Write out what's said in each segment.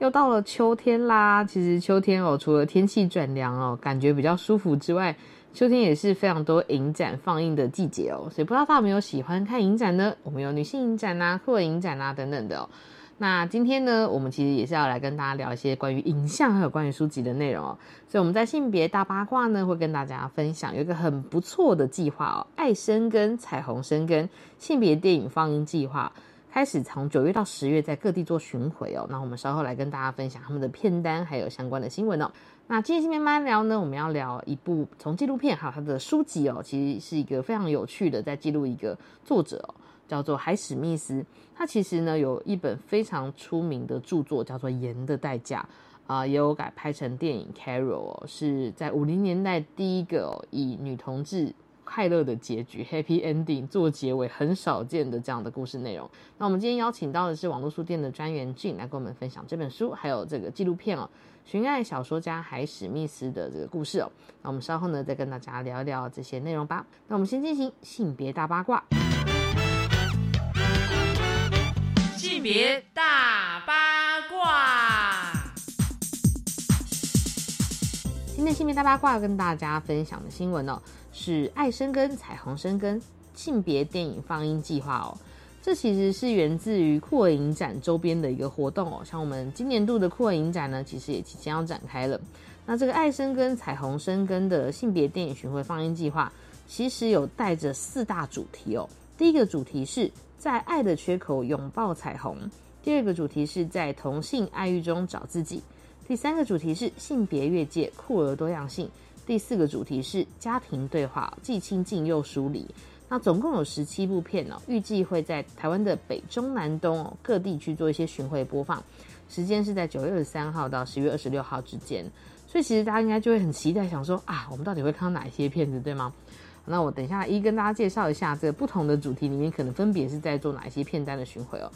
又到了秋天啦。其实秋天哦，除了天气转凉哦，感觉比较舒服之外，秋天也是非常多影展放映的季节哦，所以不知道大家有没有喜欢看影展呢？我们有女性影展啊、酷儿影展啊等等的哦。那今天呢，我们其实也是要来跟大家聊一些关于影像还有关于书籍的内容哦。所以我们在性别大八卦呢，会跟大家分享有一个很不错的计划哦，爱生根彩虹生根性别电影放映计划。开始从九月到十月在各地做巡回哦，那我们稍后来跟大家分享他们的片单还有相关的新闻哦。那今天新闻慢聊呢，我们要聊一部从纪录片还有它的书籍哦，其实是一个非常有趣的，在记录一个作者哦，叫做海史密斯。他其实呢有一本非常出名的著作叫做《盐的代价》啊，也有改拍成电影《Carol》，是在五零年代第一个以女同志。快乐的结局 （Happy Ending） 做结尾，很少见的这样的故事内容。那我们今天邀请到的是网络书店的专员俊来跟我们分享这本书，还有这个纪录片哦，寻爱小说家海史密斯的这个故事哦。那我们稍后呢再跟大家聊一聊这些内容吧。那我们先进行性别大八卦。性别大今天性别大八卦跟大家分享的新闻哦。是爱生根彩虹生根性别电影放映计划哦，这其实是源自于酷儿影展周边的一个活动哦。像我们今年度的酷儿影展呢，其实也即将要展开了。那这个爱生根彩虹生根的性别电影巡回放映计划，其实有带着四大主题哦。第一个主题是在爱的缺口拥抱彩虹，第二个主题是在同性爱欲中找自己，第三个主题是性别越界酷儿多样性。第四个主题是家庭对话，既亲近又疏离。那总共有十七部片哦，预计会在台湾的北中南东各地去做一些巡回播放，时间是在九月二十三号到十月二十六号之间。所以其实大家应该就会很期待，想说啊，我们到底会看到哪一些片子，对吗？那我等一下一跟大家介绍一下这个不同的主题里面可能分别是在做哪一些片单的巡回哦。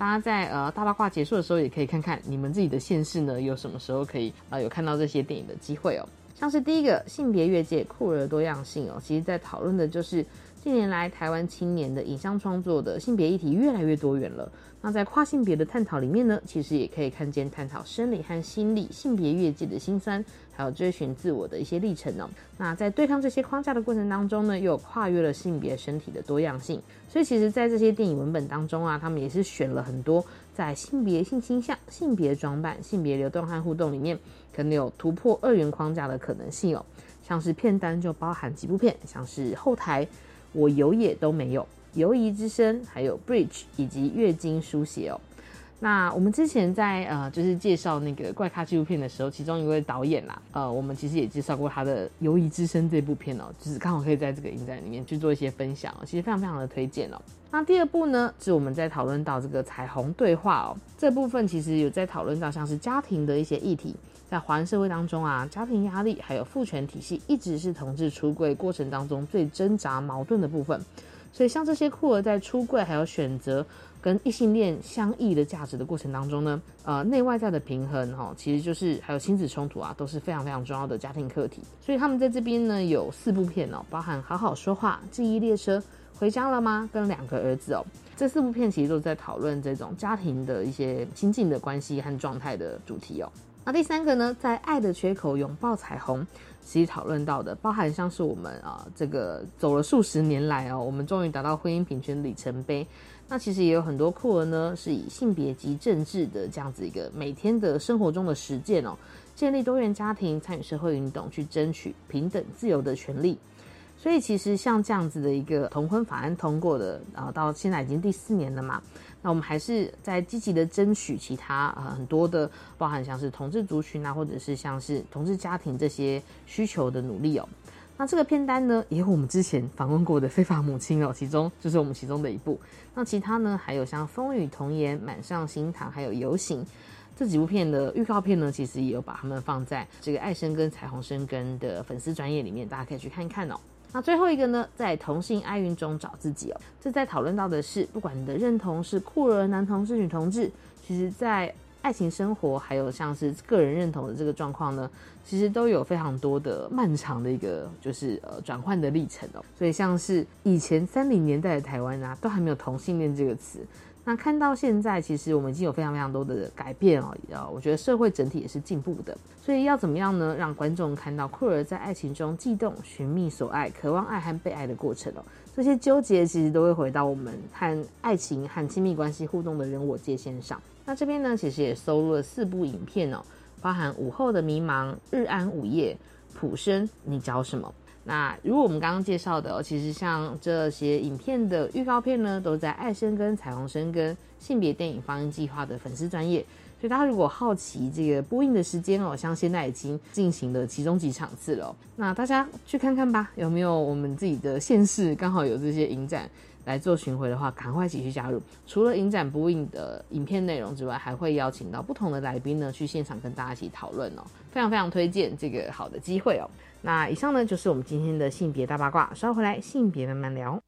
大家在呃大八卦结束的时候也可以看看你们自己的县市呢有什么时候可以呃有看到这些电影的机会哦。像是第一个性别越界酷儿多样性哦，其实在讨论的就是近年来台湾青年的影像创作的性别议题越来越多元了。那在跨性别的探讨里面呢，其实也可以看见探讨生理和心理性别越界的辛酸，还有追寻自我的一些历程哦。那在对抗这些框架的过程当中呢，又跨越了性别身体的多样性。所以其实，在这些电影文本当中啊，他们也是选了很多在性别性倾向、性别装扮、性别流动和互动里面。可能有突破二元框架的可能性哦，像是片单就包含几部片，像是后台我有也都没有，犹疑之声，还有 Bridge 以及月经书写哦。那我们之前在呃就是介绍那个怪咖纪录片的时候，其中一位导演啦，呃，我们其实也介绍过他的《犹疑之声》这部片哦，就是刚好可以在这个影展里面去做一些分享哦，其实非常非常的推荐哦。那第二部呢，是我们在讨论到这个彩虹对话哦，这部分其实有在讨论到像是家庭的一些议题。在华人社会当中啊，家庭压力还有父权体系，一直是同志出柜过程当中最挣扎矛盾的部分。所以，像这些酷儿在出柜还有选择跟异性恋相异的价值的过程当中呢，呃，内外在的平衡哈，其实就是还有亲子冲突啊，都是非常非常重要的家庭课题。所以，他们在这边呢有四部片哦，包含好好说话、记忆列车、回家了吗？跟两个儿子哦，这四部片其实都在讨论这种家庭的一些亲近的关系和状态的主题哦。那第三个呢，在爱的缺口拥抱彩虹，其实讨论到的，包含像是我们啊，这个走了数十年来哦，我们终于达到婚姻平权里程碑。那其实也有很多酷儿呢，是以性别及政治的这样子一个每天的生活中的实践哦，建立多元家庭，参与社会运动，去争取平等自由的权利。所以其实像这样子的一个同婚法案通过的啊，到现在已经第四年了嘛。那我们还是在积极的争取其他呃很多的，包含像是同志族群啊，或者是像是同志家庭这些需求的努力哦。那这个片单呢，也有我们之前访问过的非法母亲哦，其中就是我们其中的一部。那其他呢，还有像风雨童言、满上心堂，还有游行。这几部片的预告片呢，其实也有把他们放在这个爱生跟彩虹生根的粉丝专业里面，大家可以去看一看哦。那最后一个呢，在同性爱运中找自己哦，这在讨论到的是，不管你的认同是酷儿、男同志、女同志，其实在爱情生活还有像是个人认同的这个状况呢，其实都有非常多的漫长的一个就是呃转换的历程哦。所以像是以前三零年代的台湾啊，都还没有同性恋这个词。那看到现在，其实我们已经有非常非常多的改变哦。呃，我觉得社会整体也是进步的。所以要怎么样呢？让观众看到酷儿在爱情中悸动、寻觅所爱、渴望爱和被爱的过程哦。这些纠结其实都会回到我们和爱情和亲密关系互动的人我界限上。那这边呢，其实也收录了四部影片哦，包含午后的迷茫、日安午夜、普生，你找什么？那如果我们刚刚介绍的，其实像这些影片的预告片呢，都在爱生跟彩虹生跟性别电影放映计划的粉丝专业。所以大家如果好奇这个播映的时间哦，像现在已经进行了其中几场次了，那大家去看看吧，有没有我们自己的县市刚好有这些影展来做巡回的话，赶快一起去加入。除了影展播映的影片内容之外，还会邀请到不同的来宾呢，去现场跟大家一起讨论哦，非常非常推荐这个好的机会哦。那以上呢就是我们今天的性别大八卦，稍回来性别慢慢聊。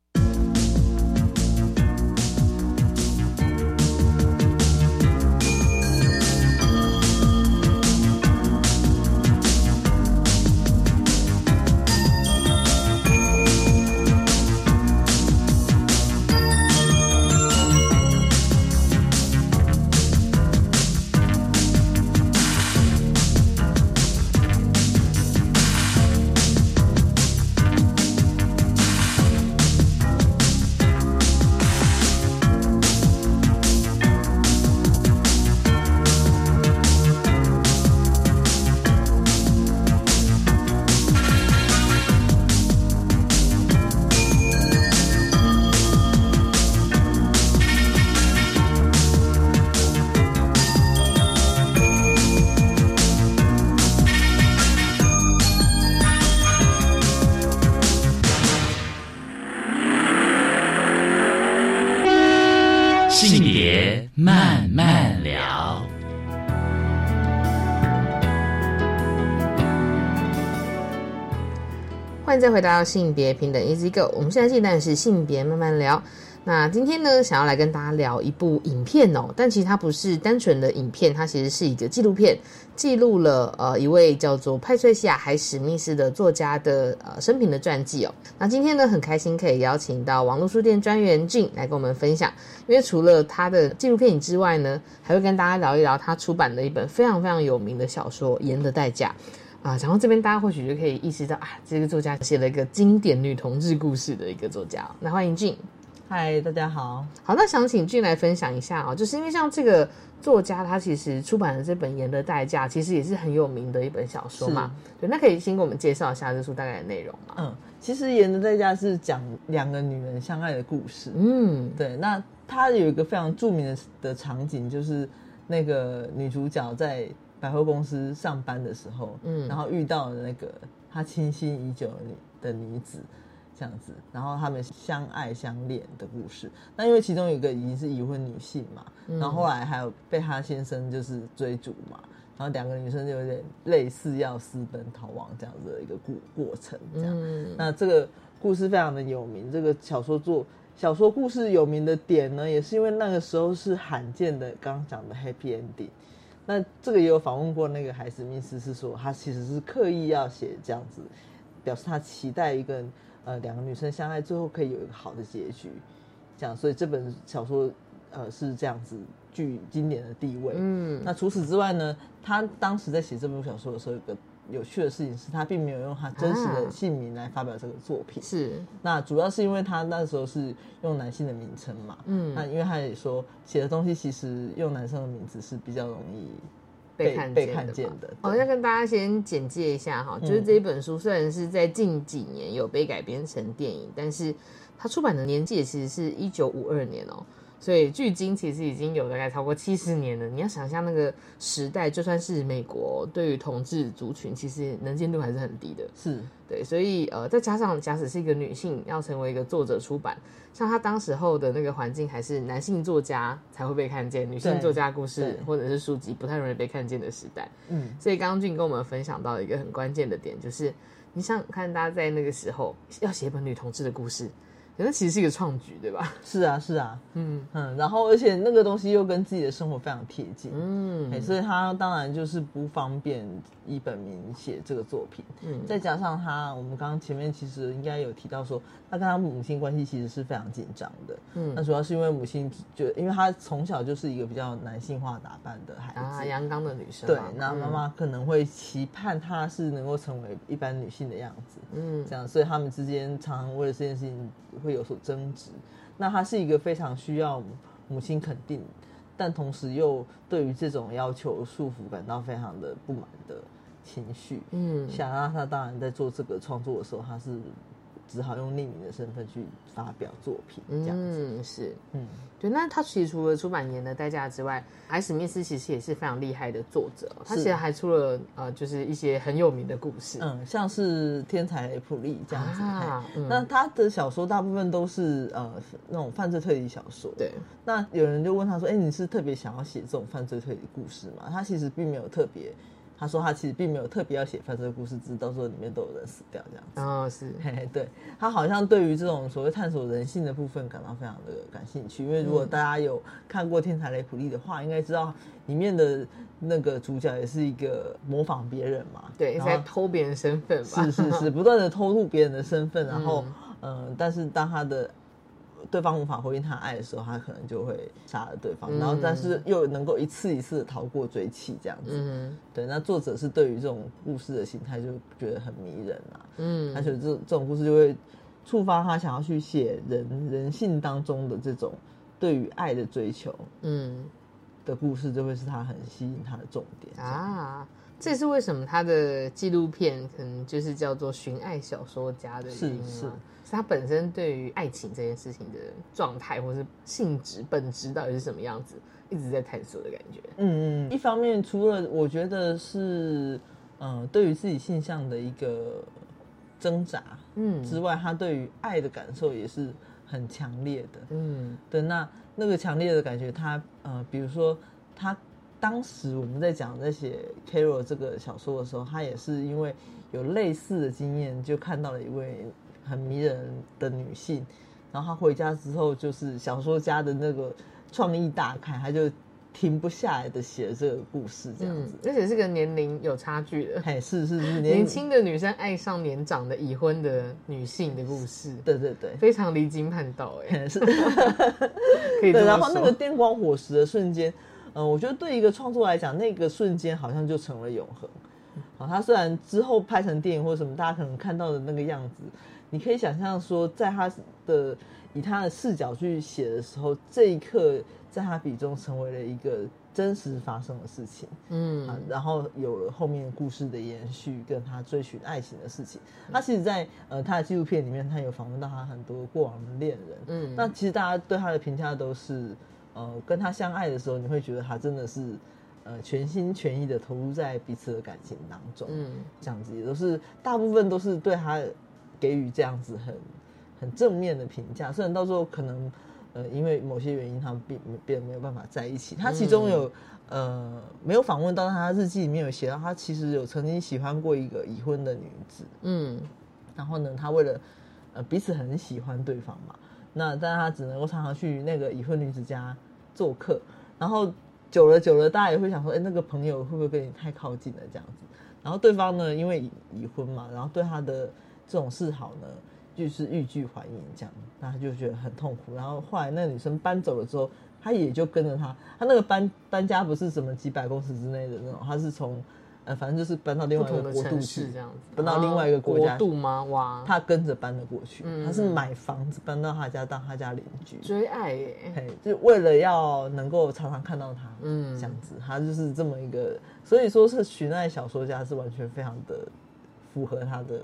再回到性别平等 Easy Go，我们现在进单是性别慢慢聊。那今天呢，想要来跟大家聊一部影片哦，但其实它不是单纯的影片，它其实是一个纪录片，记录了呃一位叫做派翠西亚·海史密斯的作家的呃生平的传记哦。那今天呢，很开心可以邀请到网络书店专员俊来跟我们分享，因为除了他的纪录片影之外呢，还会跟大家聊一聊他出版的一本非常非常有名的小说《盐的代价》。啊，讲到这边，大家或许就可以意识到啊，这个作家写了一个经典女同志故事的一个作家。那欢迎俊。嗨，大家好。好，那想请俊来分享一下啊，就是因为像这个作家，他其实出版的这本《盐的代价》，其实也是很有名的一本小说嘛。对，那可以先给我们介绍一下这书大概的内容吗？嗯，其实《盐的代价》是讲两个女人相爱的故事。嗯，对。那它有一个非常著名的的场景，就是那个女主角在百货公司上班的时候，嗯，然后遇到了那个她倾心已久的女子。这样子，然后他们相爱相恋的故事。那因为其中有一个已经是已婚女性嘛，然后后来还有被她先生就是追逐嘛，然后两个女生就有点类似要私奔逃亡这样子的一个过过程。这样，那这个故事非常的有名。这个小说作小说故事有名的点呢，也是因为那个时候是罕见的，刚刚讲的 happy ending。那这个也有访问过那个海史密斯，是说他其实是刻意要写这样子，表示他期待一个。呃，两个女生相爱，最后可以有一个好的结局，这样，所以这本小说，呃，是这样子具经典的地位。嗯，那除此之外呢，他当时在写这部小说的时候，有个有趣的事情是，他并没有用他真实的姓名来发表这个作品。是，那主要是因为他那时候是用男性的名称嘛。嗯，那因为他也说，写的东西其实用男生的名字是比较容易。被被看见的，好，要跟大家先简介一下哈，就是这一本书虽然是在近几年有被改编成电影，但是它出版的年纪其实是一九五二年哦，所以距今其实已经有大概超过七十年了。你要想象那个时代，就算是美国对于同志族群，其实能见度还是很低的。是对，所以呃，再加上假使是一个女性要成为一个作者出版，像她当时候的那个环境，还是男性作家才会被看见，女性作家故事或者是书籍不太容易被看见的时代。嗯，所以刚刚俊跟我们分享到一个很关键的点，就是你想想看，大家在那个时候要写一本女同志的故事，可能其实是一个创举，对吧？是啊，是啊，嗯。嗯，然后而且那个东西又跟自己的生活非常贴近，嗯。哎，所以他当然就是不方便以本名写这个作品，嗯。再加上他，我们刚刚前面其实应该有提到说，他跟他母亲关系其实是非常紧张的，嗯。那主要是因为母亲觉得，因为他从小就是一个比较男性化打扮的孩子。啊，阳刚的女生对嘛，那妈妈可能会期盼他是能够成为一般女性的样子，嗯。这样，所以他们之间常常为了这件事情会有所争执。那他是一个非常需要母亲肯定，但同时又对于这种要求束缚感到非常的不满的情绪。嗯想让他当然在做这个创作的时候，他是只好用匿名的身份去发表作品，这样子。嗯是。嗯，对，那他其实除了出版《年的代价》之外，海史密斯其实也是非常厉害的作者哦。他是其实还出了呃，就是一些很有名的故事。嗯，像是天才雷普利这样子。啊嗯那他的小说大部分都是呃那种犯罪推理小说。对，那有人就问他说：“哎、你是特别想要写这种犯罪推理故事吗？”他其实并没有特别，他说他其实并没有特别要写犯罪故事，只是到时候里面都有人死掉这样子。哦是，嘿嘿，对他好像对于这种所谓探索人性的部分感到非常的感兴趣，因为如果大家有看过《天才雷普利》的话，应该知道里面的那个主角也是一个模仿别人嘛，对，然后在偷别人身份吧？是是是，不断的偷渡别人的身份，然后嗯但是当他的对方无法回应他爱的时候，他可能就会杀了对方，然后但是又能够一次一次的逃过追气，这样子。嗯对，那作者是对于这种故事的形态就觉得很迷人啊，嗯而且这这种故事就会触发他想要去写人人性当中的这种对于爱的追求嗯的故事，就会是他很吸引他的重点。啊，啊，这也是为什么他的纪录片可能就是叫做《寻爱小说家》的原因吗是是是他本身对于爱情这件事情的状态，或是性质本质到底是什么样子，一直在探索的感觉。嗯嗯，一方面除了我觉得是嗯、对于自己性向的一个挣扎嗯之外，他对于爱的感受也是很强烈的。嗯对，那那个强烈的感觉，他呃，比如说他当时我们在讲在写《Carol》这个小说的时候，他也是因为有类似的经验，就看到了一位很迷人的女性，然后他回家之后，就是小说家的那个创意大开，他就停不下来的写了这个故事，这样嗯子。，而且是个年龄有差距的，嘿，是是是，年轻的女生爱上年长的已婚的女性的故事，对对对，非常离经叛道哎，是。可以对，然后那个说。电光火石的瞬间，嗯、我觉得对一个创作来讲，那个瞬间好像就成了永恒。好，它虽然之后拍成电影或什么，大家可能看到的那个样子，你可以想象说，在他的以他的视角去写的时候，这一刻在他笔中成为了一个真实发生的事情。嗯啊，然后有了后面故事的延续，跟他追寻爱情的事情。他其实在，呃他的纪录片里面，他有访问到他很多过往的恋人。嗯那其实大家对他的评价都是，呃，跟他相爱的时候，你会觉得他真的是，呃，全心全意的投入在彼此的感情当中。嗯这样子也都是大部分都是对他给予这样子很很正面的评价，虽然到时候可能呃因为某些原因他们并变没有办法在一起。他其中有、呃没有访问到，但他日记里面有写到，他其实有曾经喜欢过一个已婚的女子，嗯然后呢，他为了呃彼此很喜欢对方嘛，那但他只能够常常去那个已婚女子家做客，然后久了久了，大家也会想说，哎，那个朋友会不会跟你太靠近了这样子？然后对方呢，因为已已婚嘛，然后对他的这种示好呢，就是欲拒还迎这样，那他就觉得很痛苦。然后后来那个女生搬走了之后，他也就跟着他，他那个搬搬家不是什么几百公尺之内的那种，他是从呃反正就是搬到另外一个国度去这样子，搬到另外一个国度吗？哇，他跟着搬了过去，嗯他是买房子搬到他家当他家邻居，追爱耶，嘿，就是为了要能够常常看到他，嗯。嗯，这样子，他就是这么一个，所以说是寻爱小说家是完全非常的符合他的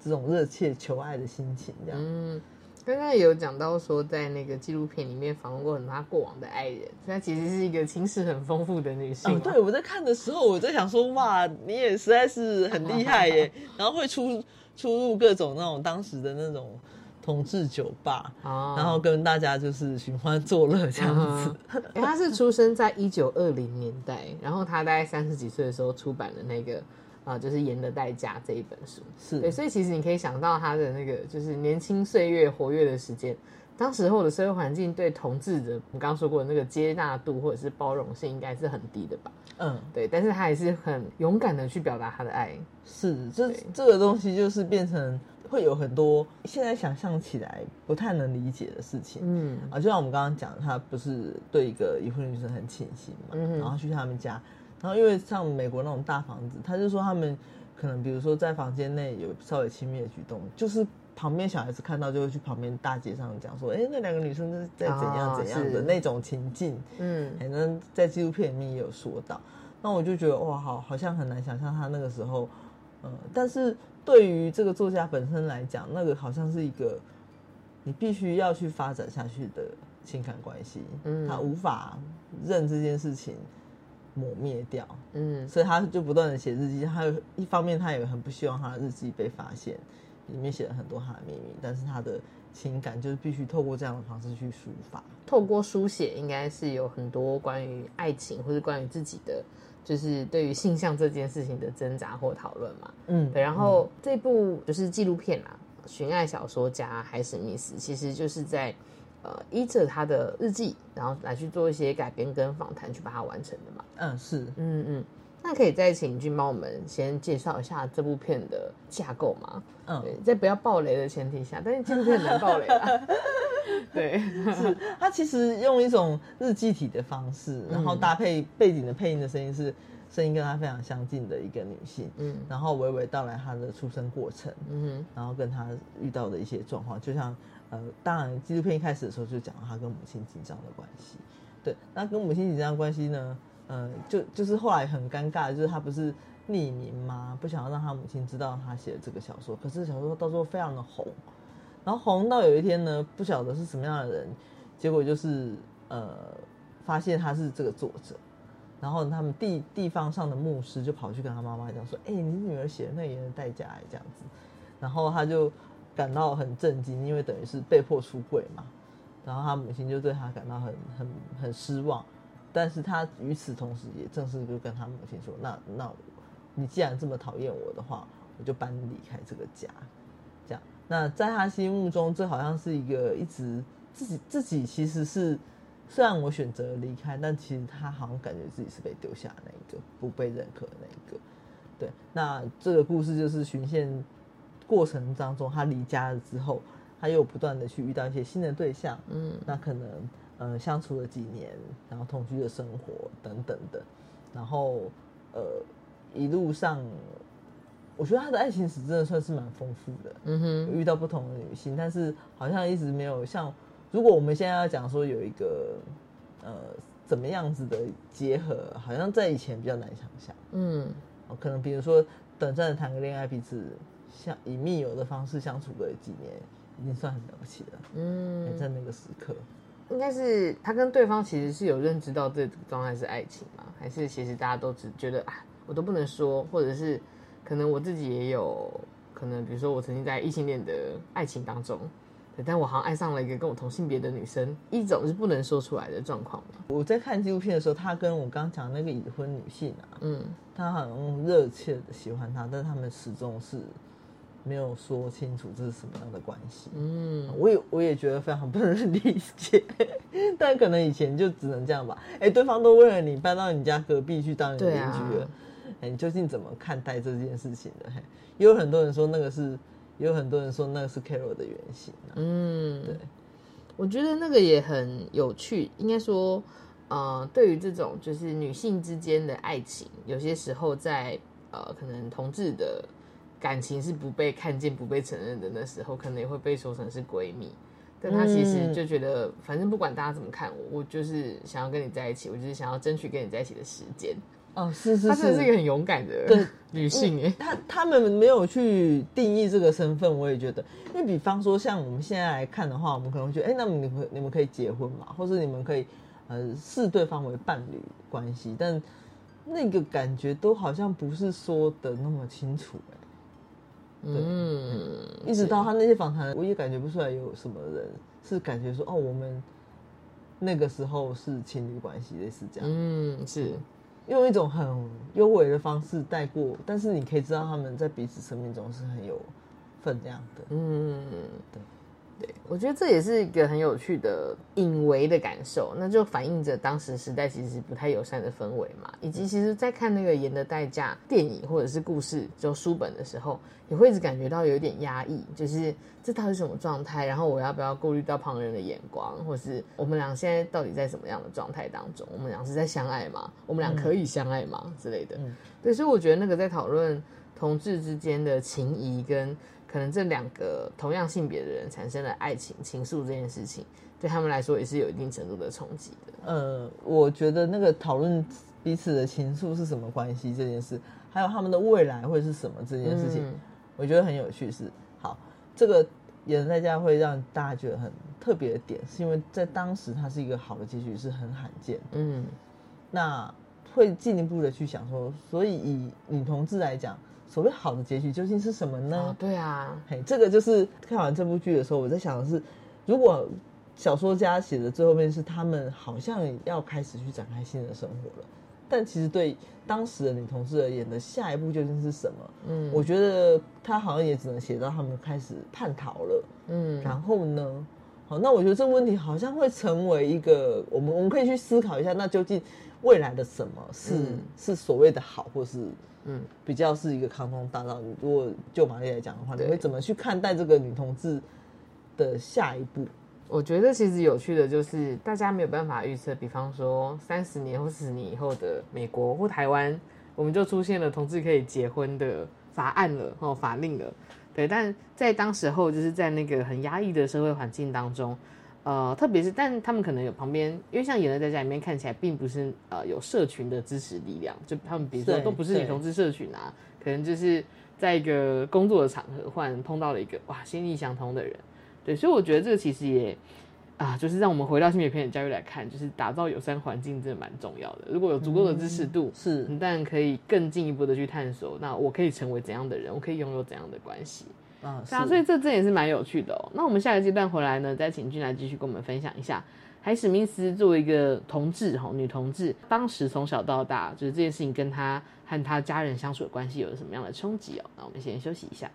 这种热切求爱的心情，这样，嗯，刚刚也有讲到说，在那个纪录片里面访问过很多她过往的爱人，她其实是一个情史很丰富的女性哦。对，我在看的时候，我在想说，哇，你也实在是很厉害耶，然后会出出入各种那种当时的那种同志酒吧，哦然后跟大家就是寻欢作乐这样子。嗯欸他是出生在一九二零年代，然后他大概三十几岁的时候出版了那个啊、就是《盐的代价》这一本书。是对，所以其实你可以想到他的那个就是年轻岁月活跃的时间，当时候的社会环境对同志的，我刚刚说过的那个接纳度或者是包容性应该是很低的吧？嗯，对，但是他还是很勇敢的去表达他的爱。是，这这个东西就是变成会有很多现在想象起来不太能理解的事情。嗯啊，就像我们刚刚讲，他不是对一个已婚女生很倾心嘛，嗯然后去他们家，然后因为像美国那种大房子，他就说他们可能比如说在房间内有稍微亲密的举动，就是旁边小孩子看到就会去旁边大街上讲说，哎、那两个女生是在怎样哦怎样的是。那种情境，嗯。反正在纪录片里面也有说到，那我就觉得哇，好，好像很难想象他那个时候，呃，但是对于这个作家本身来讲，那个好像是一个你必须要去发展下去的情感关系，嗯。他无法认这件事情抹灭掉，嗯所以他就不断的写日记，他一方面他也很不希望他的日记被发现，里面写了很多他的秘密，但是他的情感就是必须透过这样的方式去抒发。透过书写，应该是有很多关于爱情或者关于自己的，就是对于性向这件事情的挣扎或讨论嘛。嗯对，然后这部就是纪录片啦，《寻爱小说家海史密斯》，其实就是在呃依着他的日记，然后来去做一些改编跟访谈，去把它完成的嘛。嗯，是，嗯嗯，那可以再请君帮我们先介绍一下这部片的架构吗？嗯对，在不要暴雷的前提下，但是这部片很难爆雷啊。对，是他其实用一种日记体的方式，然后搭配背景的配音的声音是声音跟他非常相近的一个女性，嗯然后娓娓道来她的出生过程，嗯然后跟她遇到的一些状况，就像呃，当然纪录片一开始的时候就讲到他跟母亲紧张的关系，对，那跟母亲紧张的关系呢，呃，就就是后来很尴尬，就是他不是匿名吗？不想要让他母亲知道他写的这个小说，可是小说到时候非常的红，然后红到有一天呢，不晓得是什么样的人，结果就是呃，发现他是这个作者，然后他们地地方上的牧师就跑去跟他妈妈讲说：“哎、你女儿写的那个盐的代价、哎，这样子。”然后他就感到很震惊，因为等于是被迫出柜嘛。然后他母亲就对他感到很很很失望，但是他与此同时也正式就跟他母亲说：“那那你既然这么讨厌我的话，我就搬离开这个家。”这样，那在他心目中，这好像是一个一直自己自己其实是，虽然我选择离开，但其实他好像感觉自己是被丢下的那一个，不被认可的那一个。对，那这个故事就是循线过程当中，他离家了之后，他又不断的去遇到一些新的对象，嗯。那可能呃相处了几年，然后同居的生活等等的，然后呃一路上，我觉得他的爱情史真的算是蛮丰富的，嗯哼，遇到不同的女性，但是好像一直没有像，如果我们现在要讲说有一个呃怎么样子的结合，好像在以前比较难想象。嗯。哦，可能比如说短暂的谈个恋爱，彼此像以密友的方式相处个几年，已经算很了不起了。嗯，在那个时刻，应该是他跟对方其实是有认知到这个状态是爱情吗？还是其实大家都只觉得啊，我都不能说，或者是可能我自己也有可能，比如说我曾经在异性恋的爱情当中，对，但我好像爱上了一个跟我同性别的女生，一种是不能说出来的状况嘛。我在看纪录片的时候，他跟我刚刚讲那个已婚女性啊，嗯他好像热切的喜欢她，但是他们始终是没有说清楚这是什么样的关系。嗯我也我也觉得非常不能 理解，但可能以前就只能这样吧。哎、对方都为了你搬到你家隔壁去当邻居了，哎、你究竟怎么看待这件事情的？嘿，也有很多人说那个是，也有很多人说那个是 Carol 的原型啊。嗯，对，我觉得那个也很有趣，应该说，呃，对于这种就是女性之间的爱情，有些时候在呃可能同志的感情是不被看见、不被承认的那时候，可能也会被说成是闺蜜。但她其实嗯就觉得，反正不管大家怎么看我，我就是想要跟你在一起，我就是想要争取跟你在一起的时间。哦，是是她真的是一个，很勇敢的对女性哎。她他们没有去定义这个身份，我也觉得，因为比方说像我们现在来看的话，我们可能会觉得，哎、那么你们你们可以结婚嘛，或者你们可以呃视对方为伴侣关系，但那个感觉都好像不是说的那么清楚、哎。嗯，一直到他那些访谈，我也感觉不出来有什么人是感觉说哦，我们那个时候是情侣关系，类似这样，嗯是，用一种很优美的方式带过，但是你可以知道他们在彼此生命中是很有分量的。嗯，对对，我觉得这也是一个很有趣的隐微的感受，那就反映着当时时代其实不太友善的氛围嘛，以及其实，在看那个《盐的代价》电影或者是故事就书本的时候，也会一直感觉到有一点压抑，就是这到底是什么状态？然后我要不要顾虑到旁人的眼光，或是我们俩现在到底在什么样的状态当中？我们俩是在相爱吗？我们俩可以相爱吗？之类的。嗯对，所以我觉得那个在讨论同志之间的情谊跟可能这两个同样性别的人产生了爱情情愫这件事情，对他们来说也是有一定程度的冲击的。呃，我觉得那个讨论彼此的情愫是什么关系这件事，还有他们的未来会是什么这件事情，嗯我觉得很有趣是。好，这个演在家会让大家觉得很特别的点，是因为在当时它是一个好的结局，是很罕见的。嗯那会进一步的去想说，所以以女同志来讲，所谓好的结局究竟是什么呢？啊，对啊，嘿，这个就是看完这部剧的时候，我在想的是，如果小说家写的最后面是他们好像要开始去展开新的生活了，但其实对当时的女同事而言的下一步究竟是什么？嗯我觉得他好像也只能写到他们开始叛逃了，嗯然后呢？好，那我觉得这个问题好像会成为一个我们我们可以去思考一下，那究竟未来的什么是、嗯是所谓的好，或是嗯比较是一个康庄大道。如果就玛丽来讲的话，你对会怎么去看待这个女同志的下一步？我觉得其实有趣的就是大家没有办法预测，比方说三十年或四十年以后的美国或台湾，我们就出现了同志可以结婚的法案了哦，法令了。对，但在当时候就是在那个很压抑的社会环境当中，呃，特别是但他们可能有旁边，因为像演的在家里面看起来并不是呃有社群的支持力量，就他们比如说都不是女对同志社群啊，可能就是在一个工作的场合，忽然碰到了一个哇心意相通的人，对，所以我觉得这个其实也啊，就是让我们回到性别平等教育来看，就是打造友善环境真的蛮重要的。如果有足够的支持度，是你当然可以更进一步的去探索，那我可以成为怎样的人，我可以拥有怎样的关系。啊，对啊，所以这这也是蛮有趣的哦。那我们下个阶段回来呢，再请君来继续跟我们分享一下，海史密斯作为一个同志哈，女同志，当时从小到大，就是这件事情跟她和她家人相处的关系有了什么样的冲击哦？那我们先休息一下。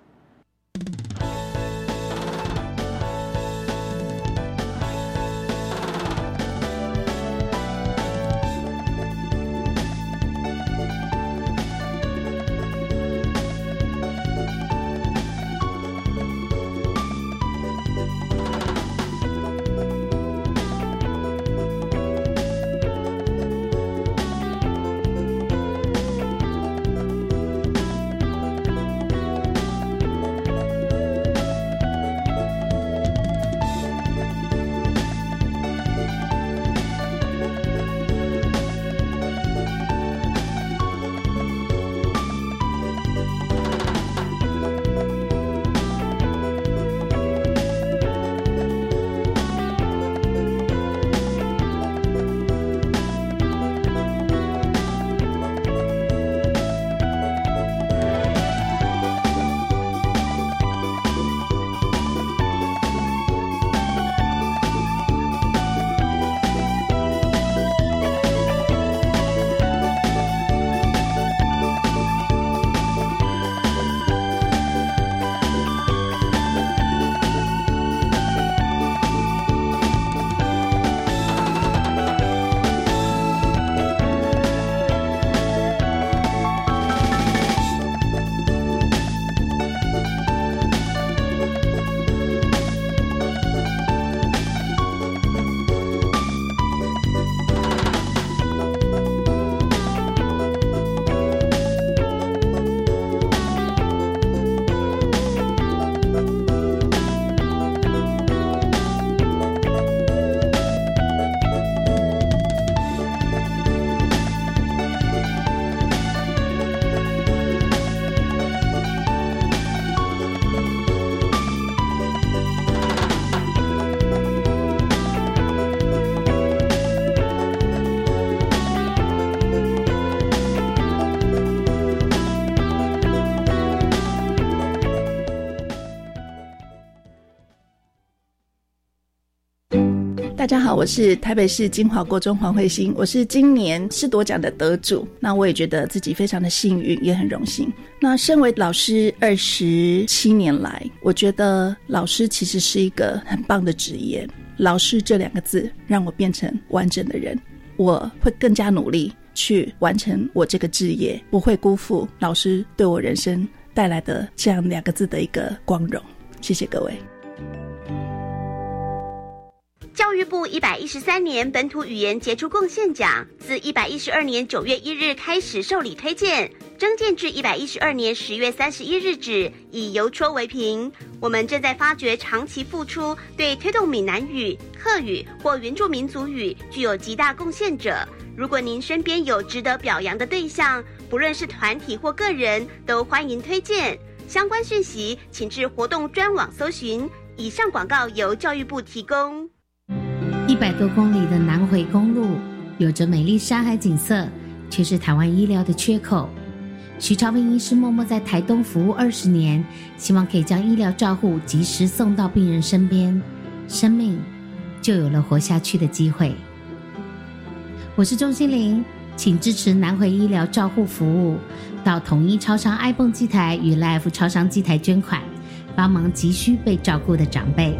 大家好，我是台北市金华国中黄慧欣，我是今年师铎奖的得主。那我也觉得自己非常的幸运，也很荣幸。那身为老师二十七年来，我觉得老师其实是一个很棒的职业。老师这两个字让我变成完整的人，我会更加努力去完成我这个职业，不会辜负老师对我人生带来的这样两个字的一个光荣。谢谢各位。教育部一百一十三年本土语言杰出贡献奖自一百一十二年九月一日开始受理推荐，征件至一百一十二年十月三十一日止，以邮戳为凭。我们正在发掘长期付出、对推动闽南语、客语或原住民族语具有极大贡献者。如果您身边有值得表扬的对象，不论是团体或个人，都欢迎推荐。相关讯息请至活动专网搜寻。以上广告由教育部提供。一百多公里的南回公路，有着美丽山海景色，却是台湾医疗的缺口。徐朝平医师默默在台东服务二十年，希望可以将医疗照护及时送到病人身边，生命就有了活下去的机会。我是钟心玲，请支持南回医疗照护服务，到统一超商 iPhone 机台与 Life 超商机台捐款，帮忙急需被照顾的长辈。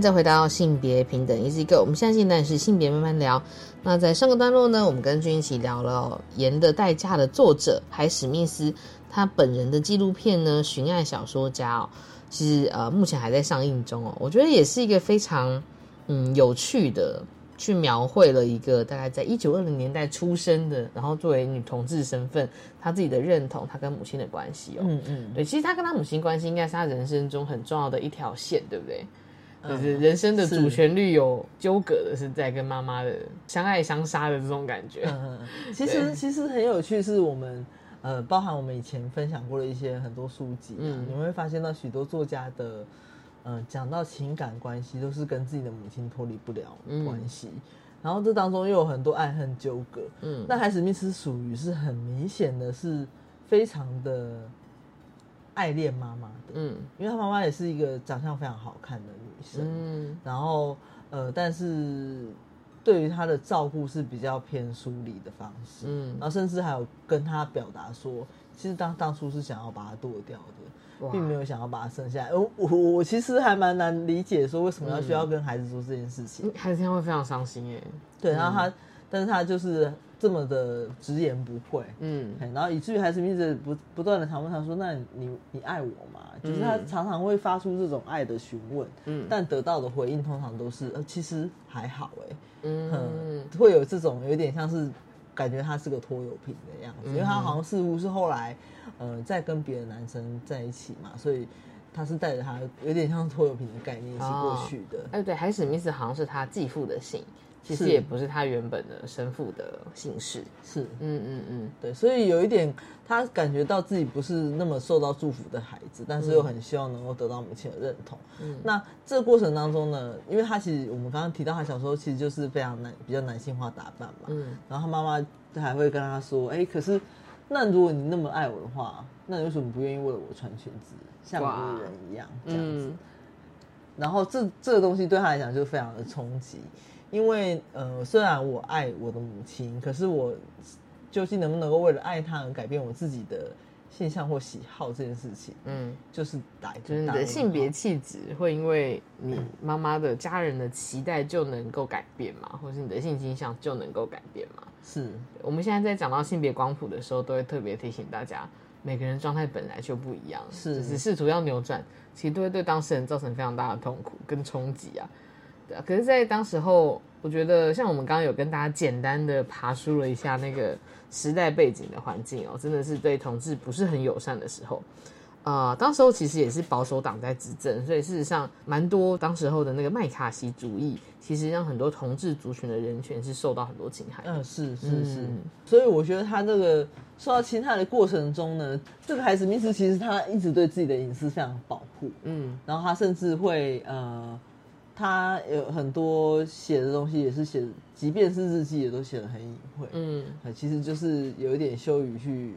再回到性别平等 Easy Go，我们现在进段是性别慢慢聊。那在上个段落呢，我们跟君一起聊了《盐的代价》的作者海史密斯，他本人的纪录片呢《寻爱小说家》哦，其实呃目前还在上映中哦。我觉得也是一个非常嗯有趣的，去描绘了一个大概在一九二零年代出生的，然后作为女同志身份，她自己的认同，她跟母亲的关系哦。嗯嗯，对，其实她跟她母亲关系应该是她人生中很重要的一条线，对不对？就是人生的主旋律有纠葛的是在跟妈妈的相爱相杀的这种感觉。嗯，其实其实很有趣，是我们呃，包含我们以前分享过的一些很多书籍、啊，嗯。你会发现到许多作家的呃讲到情感关系，都是跟自己的母亲脱离不了关系。然后这当中又有很多爱恨纠葛，嗯。那海史密斯属于是很明显的是非常的爱恋妈妈的，嗯。因为他妈妈也是一个长相非常好看的女生，嗯。然后呃，但是对于他的照顾是比较偏疏离的方式，嗯。然后甚至还有跟他表达说，其实当当初是想要把他剁掉的，并没有想要把他生下来。我我我其实还蛮难理解，说为什么要需要跟孩子做这件事情。嗯孩子听会非常伤心耶。对，然后他，但是他就是这么的直言不讳，嗯。然后以至于还是一直不不断的常问他说：“那你你爱我吗？”就是他常常会发出这种爱的询问，嗯。但得到的回应通常都是呃，其实还好哎、嗯。嗯，会有这种有点像是感觉他是个拖油瓶的样子，因为他好像似乎是后来呃在跟别的男生在一起嘛，所以他是带着他有点像拖油瓶的概念一起过去的。哎，对，海史密斯好像是他继父的姓，其实是也不是他原本的生父的姓氏。是，嗯嗯嗯，对，所以有一点，他感觉到自己不是那么受到祝福的孩子，但是又很希望能够得到母亲的认同。嗯那这个过程当中呢，因为他其实我们刚刚提到他小时候其实就是非常男比较男性化打扮嘛，嗯然后他妈妈还会跟他说：“哎、可是那如果你那么爱我的话，那你为什么不愿意为了我穿裙子，像女人一样这样子？”嗯然后这这个东西对他来讲就非常的冲击，因为呃，虽然我爱我的母亲，可是我究竟能不能够为了爱她而改变我自己的性向或喜好这件事情，嗯，就是打就是你的性别气质会因为你妈妈的家人的期待就能够改变吗？或是你的性倾向就能够改变吗？是我们现在在讲到性别光谱的时候，都会特别提醒大家，每个人状态本来就不一样，是只是试图要扭转，其实都会对当事人造成非常大的痛苦跟冲击啊。对啊，可是，在当时候，我觉得像我们刚刚有跟大家简单的爬梳了一下那个时代背景的环境哦，真的是对同志不是很友善的时候。呃，当时候其实也是保守党在执政，所以事实上蛮多当时候的那个麦卡锡主义，其实让很多同志族群的人权是受到很多侵害的。嗯，是是是，嗯所以我觉得他这个受到侵害的过程中呢，这个海子密斯其实他一直对自己的隐私非常保护，嗯然后他甚至会呃，他有很多写的东西也是写，即便是日记也都写的很隐晦，嗯。呃，其实就是有一点羞于去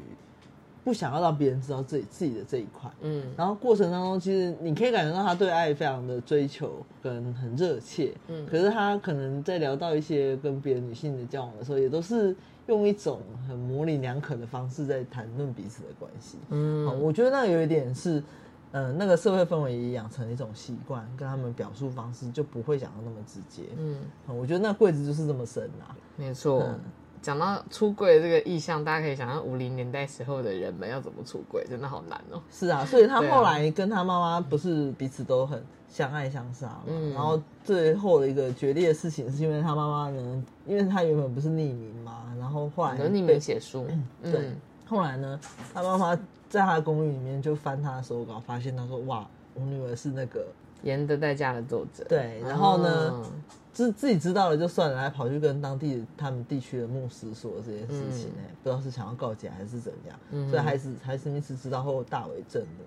不想要让别人知道自己自己的这一块，嗯。然后过程当中，其实你可以感觉到他对爱非常的追求跟很热切，嗯。可是他可能在聊到一些跟别的女性的交往的时候，也都是用一种很模棱两可的方式在谈论彼此的关系。嗯，我觉得那有一点是，呃，那个社会氛围也养成了一种习惯，跟他们表述方式就不会讲的那么直接。嗯，嗯我觉得那柜子就是这么深啊。没错。嗯讲到出柜的这个意向，大家可以想象五零年代时候的人们要怎么出柜，真的好难哦。是啊，所以他 后来跟他妈妈不是彼此都很相爱相杀嘛，嗯然后最后的一个决裂的事情是因为他妈妈呢，因为他原本不是匿名嘛，然后后来匿名写书，对嗯，后来呢，他妈妈在他的公寓里面就翻他的手稿，发现他说哇，我女儿是那个盐的代价的作者，对，然后呢哦，自自己知道了就算了，还跑去跟当地他们地区的牧师说这件事情、嗯。哎、不知道是想要告解还是怎样，嗯。所以还是还是密斯知道后大为震怒。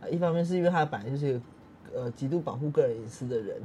呃一方面是因为他本来就是一个呃极度保护个人隐私的人，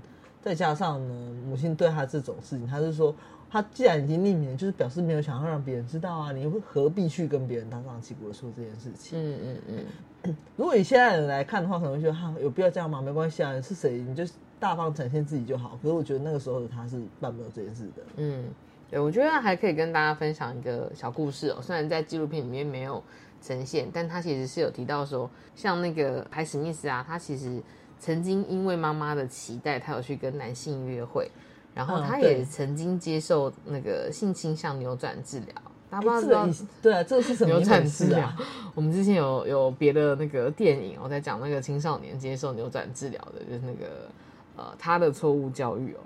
再加上呢，母亲对他这种事情，他是说，他既然已经匿名了，就是表示没有想要让别人知道啊，你会何必去跟别人当上旗鼓的说这件事情？嗯嗯嗯，如果以现在的人来看的话，可能会觉得哈有必要这样吗？没关系啊，是谁你就大方展现自己就好。可是我觉得那个时候的他是办不了这件事的。嗯，对，我觉得还可以跟大家分享一个小故事哦。虽然在纪录片里面没有呈现，但他其实是有提到说，像那个海史密斯啊，他其实曾经因为妈妈的期待，他有去跟男性约会，然后嗯他也曾经接受那个性倾向扭转治疗。大家不知道对啊，这个是什么扭转治疗我们之前有有别的那个电影，我在讲那个青少年接受扭转治疗的，就是那个呃他的错误教育哦。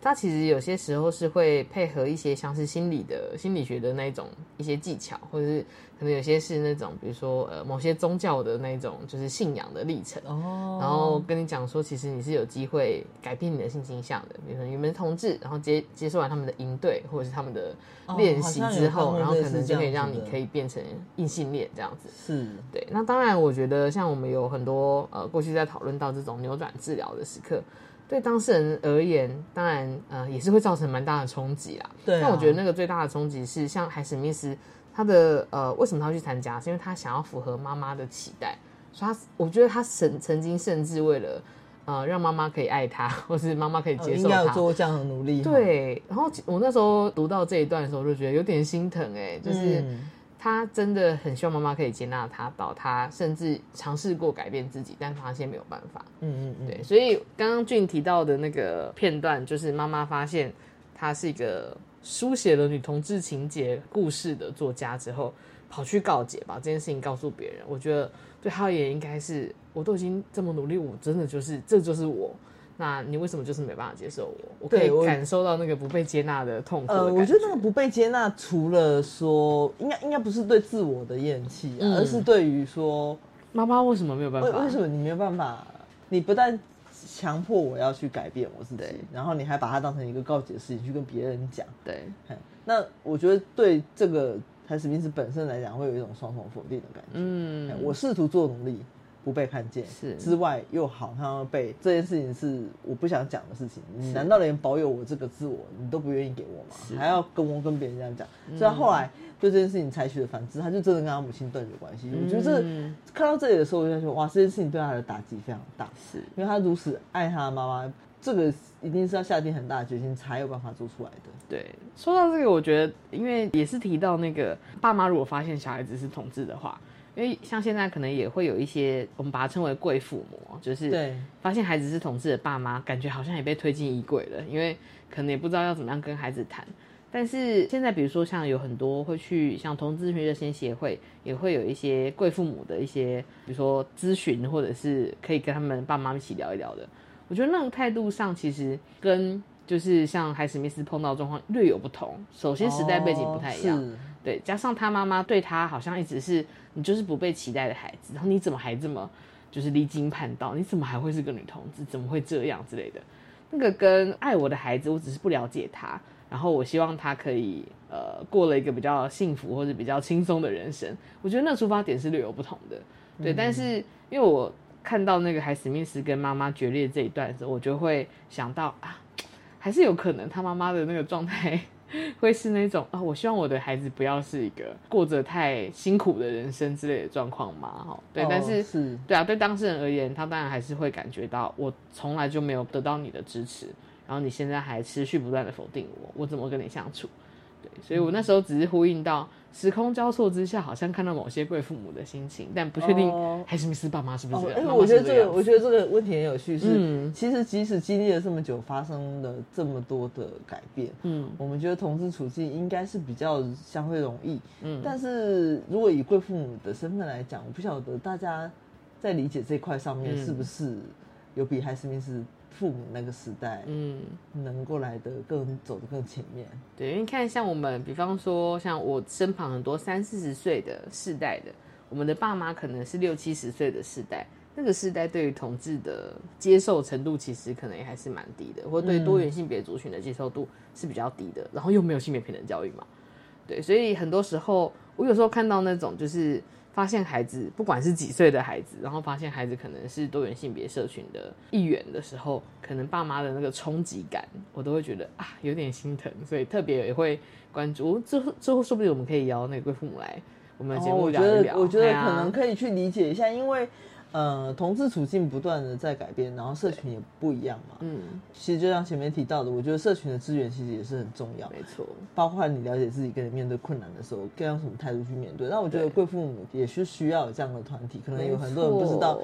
他其实有些时候是会配合一些像是心理的心理学的那种一些技巧，或者是可能有些是那种比如说呃某些宗教的那种就是信仰的历程。哦，然后跟你讲说，其实你是有机会改变你的性倾向的。比如说你们同志，然后接接受完他们的营队或者是他们的练习之后，然后可能就可以让你可以变成异性恋这样子。是对，那当然，我觉得像我们有很多呃过去在讨论到这种扭转治疗的时刻，对当事人而言，当然呃也是会造成蛮大的冲击啦。对啊但我觉得那个最大的冲击是，像海史密斯他的呃为什么他要去参加，是因为他想要符合妈妈的期待，所以他我觉得他曾曾经甚至为了呃让妈妈可以爱他，或是妈妈可以接受他，要做过这样的努力。哈，对，然后我那时候读到这一段的时候，我就觉得有点心疼哎、就是嗯他真的很希望妈妈可以接纳他，到他甚至尝试过改变自己，但发现没有办法。嗯嗯嗯，对，所以刚刚俊提到的那个片段，就是妈妈发现他是一个书写了女同志情节故事的作家之后，跑去告解，把这件事情告诉别人。我觉得对他而言，应该是我都已经这么努力，我真的就是这就是我。那你为什么就是没办法接受我？我可以感受到那个不被接纳的痛苦的呃，我觉得那个不被接纳，除了说应该应该不是对自我的厌弃、啊，嗯而是对于说妈妈为什么没有办法？为为什么你没有办法？你不但强迫我要去改变我自己，然后你还把它当成一个告解的事情去跟别人讲。对，那我觉得对这个台史密斯本身来讲，会有一种双重否定的感觉。嗯，我试图做努力，不被看见，是之外又好像被这件事情是我不想讲的事情。你难道连保有我这个自我，你都不愿意给我吗？还要跟我跟别人这样讲？嗯所以他后来对这件事情采取了反制，他就真的跟他母亲断绝关系。我觉得看到这里的时候，我就想说，哇，这件事情对他的打击非常大，是因为他如此爱他的妈妈，这个一定是要下定很大的决心才有办法做出来的。对，说到这个，我觉得因为也是提到那个爸妈如果发现小孩子是同志的话，因为像现在可能也会有一些我们把它称为贵父母哦，就是对发现孩子是同志的爸妈，感觉好像也被推进衣柜了，因为可能也不知道要怎么样跟孩子谈。但是现在，比如说像有很多会去像同志咨询热线协会，也会有一些贵父母的一些，比如说咨询，或者是可以跟他们爸妈一起聊一聊的。我觉得那种态度上，其实跟就是像海史密斯碰到的状况略有不同。首先时代背景不太一样，哦对，加上他妈妈对他好像一直是你就是不被期待的孩子，然后你怎么还这么就是离经叛道？你怎么还会是个女同志？怎么会这样之类的？那个跟爱我的孩子，我只是不了解他，然后我希望他可以呃过了一个比较幸福或者比较轻松的人生。我觉得那个出发点是略有不同的，对。但是因为我看到那个海史密斯跟妈妈决裂这一段的时候，我就会想到啊，还是有可能他妈妈的那个状态 会是那种啊，我希望我的孩子不要是一个过着太辛苦的人生之类的状况嘛，哈，对，哦但是是。对啊，对当事人而言，他当然还是会感觉到我从来就没有得到你的支持，然后你现在还持续不断的否定我，我怎么跟你相处？对，所以我那时候只是呼应到时空交错之下，好像看到某些贵父母的心情，但不确定哦海史密斯爸妈是不是哦这，样。妈妈因为我觉得这个，我觉得这个问题很有趣。是，嗯其实即使经历了这么久，发生了这么多的改变，嗯我们觉得同志处境应该是比较相对容易。嗯但是如果以贵父母的身份来讲，我不晓得大家在理解这块上面嗯是不是有比海史密斯父母那个时代嗯。能够来得更走得更前面。对，因为你看，像我们，比方说，像我身旁很多三四十岁的世代的，我们的爸妈可能是六七十岁的世代，那个世代对于同志的接受程度，其实可能也还是蛮低的，或对多元性别族群的接受度是比较低的，然后又没有性别平等教育嘛，对，所以很多时候，我有时候看到那种就是发现孩子不管是几岁的孩子，然后发现孩子可能是多元性别社群的一员的时候，可能爸妈的那个冲击感，我都会觉得啊有点心疼，所以特别也会关注。之后之后说不定我们可以邀那个贵父母来我们的节哦，目聊一聊。我觉得我觉得可能可以去理解一下，因为呃，同志处境不断的在改变，然后社群也不一样嘛。嗯，其实就像前面提到的，我觉得社群的资源其实也是很重要，没错，包括你了解自己跟你面对困难的时候，该用什么态度去面对。那我觉得贵父母也是需要有这样的团体，可能有很多人不知道，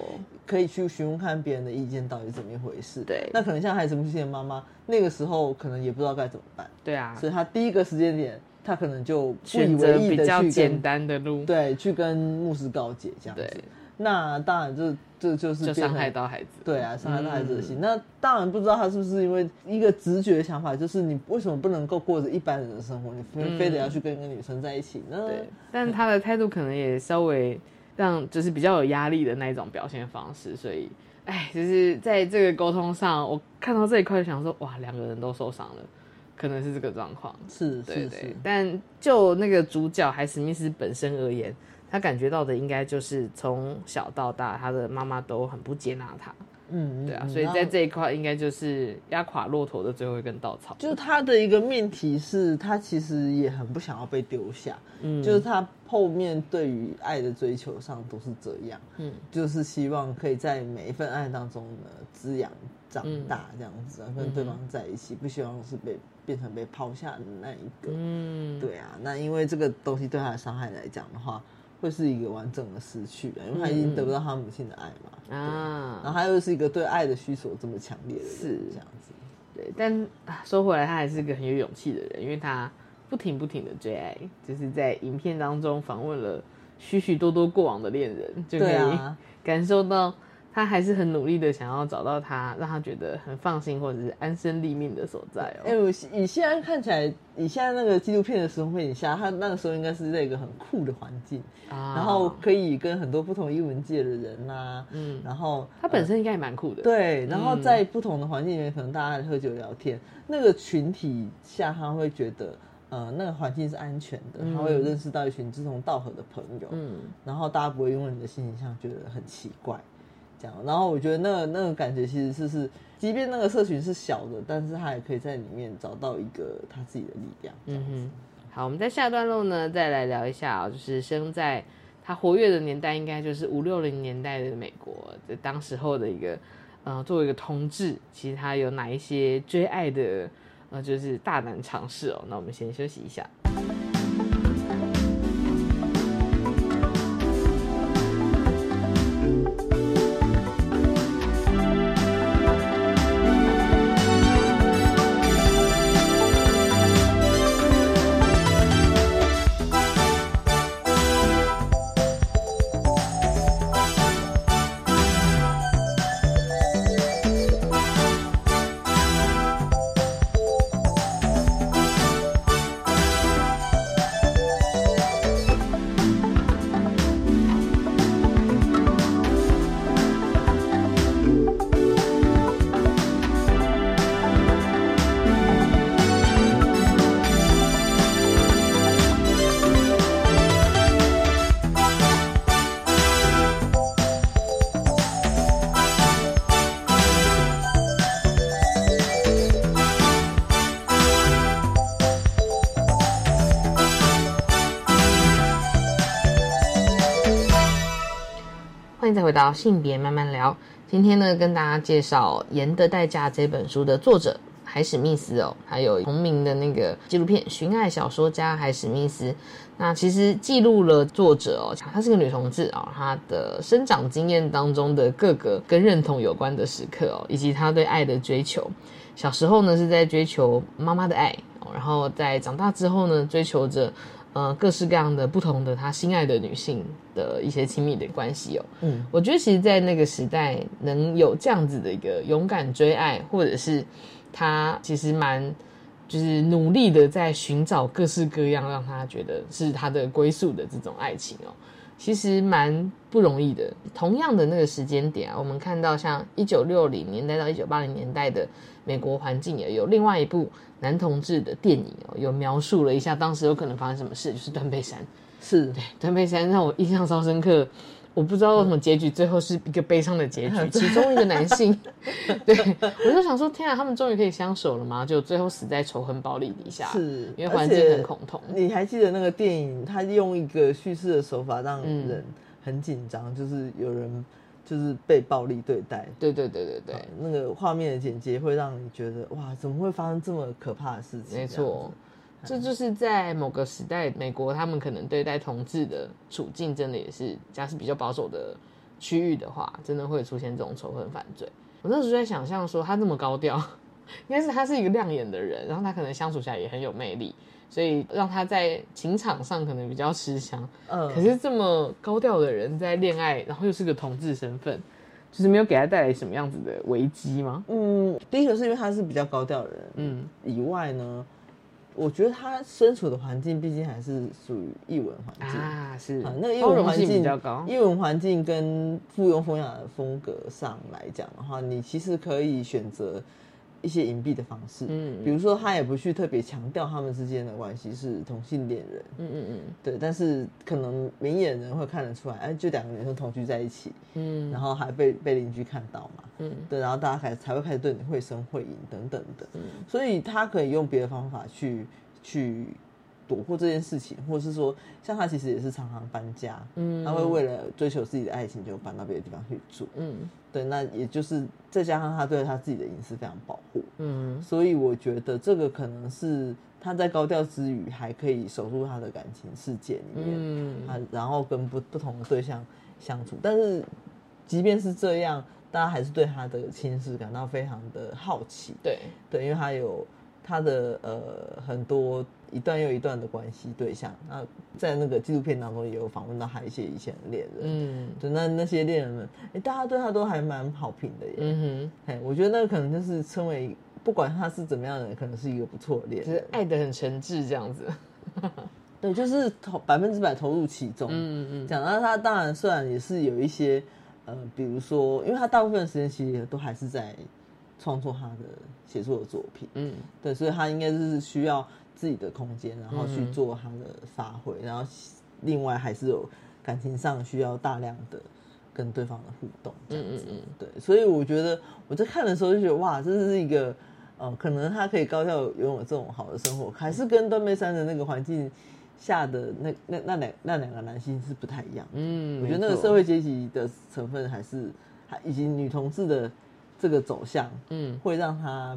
可以去询问看别人的意见到底是怎么一回事。对那可能像孩子母亲的妈妈，那个时候可能也不知道该怎么办，对啊，所以他第一个时间点，他可能就选择比较简单的路，对去跟牧师告解这样子对。那当然这这就是就伤害到孩子。对啊，伤害到孩子的嗯心。那当然不知道他是不是因为一个直觉的想法，就是你为什么不能够过着一般人的生活，你非、非得要去跟一个女生在一起呢？嗯对，但他的态度可能也稍微让就是比较有压力的那一种表现方式，所以，哎，就是在这个沟通上，我看到这一块就想说，哇，两个人都受伤了，可能是这个状况。是对对是是，，但就那个主角海史密斯本身而言，他感觉到的应该就是从小到大，他的妈妈都很不接纳他，嗯，对啊，嗯所以在。这一块应该就是压垮骆驼的最后一根稻草。就是他的一个命题是，他其实也很不想要被丢下，嗯就是他后面对于爱的追求上都是这样，嗯就是希望可以在每一份爱当中呢滋养长大这样子，跟对方在一起，不希望是被变成被抛下的那一个。嗯，对啊，那因为这个东西对他的伤害来讲的话，会是一个完整的失去啊，因为他已经得不到他母亲的爱嘛。对啊，然后他又是一个对爱的需求这么强烈的人，是这样子。对，但啊说回来，他还是个很有勇气的人，因为他不停不停的追爱，就是在影片当中访问了许许多多过往的恋人，就可以感受到他还是很努力的想要找到他，让他觉得很放心或者是安身立命的所在哦。哎、我以现在看起来，以现在那个纪录片的时空背景下，他那个时候应该是在一个很酷的环境，啊。然后可以跟很多不同英文界的人呐、嗯。然后呃他本身应该也蛮酷的，对，然后嗯在不同的环境里面，可能大家喝酒聊天，那个群体下，他会觉得，呃，那个环境是安全的，他会有认识到一群志同道合的朋友，嗯，然后大家不会因为你的性倾向觉得很奇怪，然后我觉得那个那个感觉其实是是，即便那个社群是小的，但是他也可以在里面找到一个他自己的力量。嗯哼，好，我们在下段落呢，再来聊一下、哦，就是生在他活跃的年代，应该就是五六零年代的美国，在当时候的一个，呃，作为一个同志，其实他有哪一些追爱的，呃，就是大胆尝试哦。那我们先休息一下。到性别慢慢聊。今天呢，跟大家介绍《盐的代价》这本书的作者海史密斯哦，还有同名的那个纪录片《寻爱小说家海史密斯》。那其实记录了作者哦，她是个女同志哦，她的生长经验当中的各个跟认同有关的时刻哦，以及她对爱的追求。小时候呢，是在追求妈妈的爱，然后在长大之后呢，追求着。呃，各式各样的不同的他心爱的女性的一些亲密的关系哦，嗯，我觉得其实，在那个时代能有这样子的一个勇敢追爱，或者是他其实蛮就是努力的在寻找各式各样让他觉得是他的归宿的这种爱情哦，其实蛮不容易的。同样的那个时间点啊，我们看到像一九六零年代到一九八零年代的美国环境也有另外一部。男同志的电影哦，有描述了一下当时有可能发生什么事，就是断背山。是对断背山让我印象超深刻。我不知道为什么结局最后是一个悲伤的结局，其中一个男性，对我就想说，天啊，他们终于可以相守了吗？就最后死在仇恨暴力底下，是因为环境很恐同。你还记得那个电影？他用一个叙事的手法让人很紧张，就是有人。就是被暴力对待，对对对对对，那个画面的剪接会让你觉得哇，怎么会发生这么可怕的事情？没错，这就是在某个时代，美国他们可能对待同志的处境，真的也是，假使比较保守的区域的话，真的会出现这种仇恨犯罪。我那时候在想象说，他这么高调，应该是他是一个亮眼的人，然后他可能相处起来也很有魅力。所以让他在情场上可能比较吃香，嗯，可是这么高调的人在恋爱，然后又是个同志身份，就是没有给他带来什么样子的危机吗？嗯，第一个是因为他是比较高调的人，嗯，以外呢，我觉得他身处的环境毕竟还是属于译文环境啊，是啊，那个译文环境比较高，译文环境跟附庸风雅的风格上来讲的话，你其实可以选择。一些隐蔽的方式，嗯，比如说他也不去特别强调他们之间的关系是同性恋人，嗯嗯嗯，对，但是可能明眼人会看得出来，哎，就两个女生同居在一起，嗯，然后还被被邻居看到嘛，嗯，对，然后大家开才会开始对你绘声绘影等等的，嗯，所以他可以用别的方法去去。躲过这件事情，或者是说，像他其实也是常常搬家，嗯，他会为了追求自己的爱情，就搬到别的地方去住，嗯，对，那也就是再加上他对他自己的隐私非常保护，嗯，所以我觉得这个可能是他在高调之余，还可以守住他的感情世界里面，嗯，啊，然后跟不不同的对象相处，但是即便是这样，大家还是对他的亲事感到非常的好奇，对，对，因为他有他的呃很多。一段又一段的关系对象，那在那个纪录片当中也有访问到他一些以前的恋人，嗯，对，那那些恋人们，哎，大家对他都还蛮好评的耶，嗯哼，哎，我觉得那个可能就是称为不管他是怎么样的人，可能是一个不错的恋，就是爱的很诚挚这样子，对，就是投百分之百投入其中，嗯嗯，讲到他当然虽然也是有一些，呃，比如说，因为他大部分时间其实都还是在创作他的写作的作品，嗯，对，所以他应该是需要。自己的空间，然后去做他的发挥，然后另外还是有感情上需要大量的跟对方的互动，嗯嗯嗯，对，所以我觉得我在看的时候就觉得哇，这是一个呃，可能他可以高效拥有这种好的生活，还是跟断背山的那个环境下的那那那两那两个男性是不太一样，嗯，我觉得那个社会阶级的成分还是还以及女同志的这个走向，嗯，会让他。